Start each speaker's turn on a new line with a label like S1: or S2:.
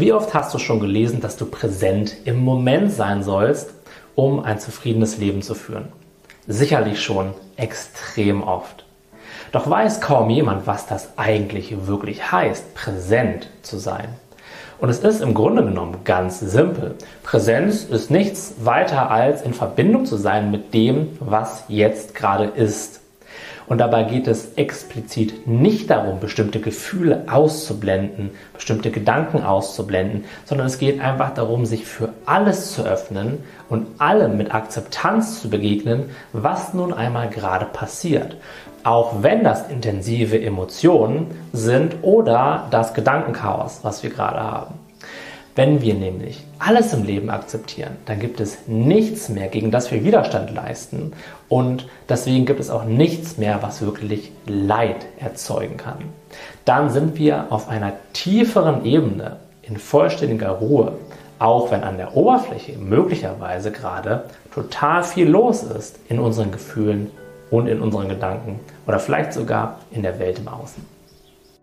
S1: Wie oft hast du schon gelesen, dass du präsent im Moment sein sollst, um ein zufriedenes Leben zu führen? Sicherlich schon extrem oft. Doch weiß kaum jemand, was das eigentlich wirklich heißt, präsent zu sein. Und es ist im Grunde genommen ganz simpel. Präsenz ist nichts weiter als in Verbindung zu sein mit dem, was jetzt gerade ist. Und dabei geht es explizit nicht darum, bestimmte Gefühle auszublenden, bestimmte Gedanken auszublenden, sondern es geht einfach darum, sich für alles zu öffnen und allem mit Akzeptanz zu begegnen, was nun einmal gerade passiert. Auch wenn das intensive Emotionen sind oder das Gedankenchaos, was wir gerade haben. Wenn wir nämlich alles im Leben akzeptieren, dann gibt es nichts mehr, gegen das wir Widerstand leisten und deswegen gibt es auch nichts mehr, was wirklich Leid erzeugen kann. Dann sind wir auf einer tieferen Ebene in vollständiger Ruhe, auch wenn an der Oberfläche möglicherweise gerade total viel los ist in unseren Gefühlen und in unseren Gedanken oder vielleicht sogar in der Welt im Außen.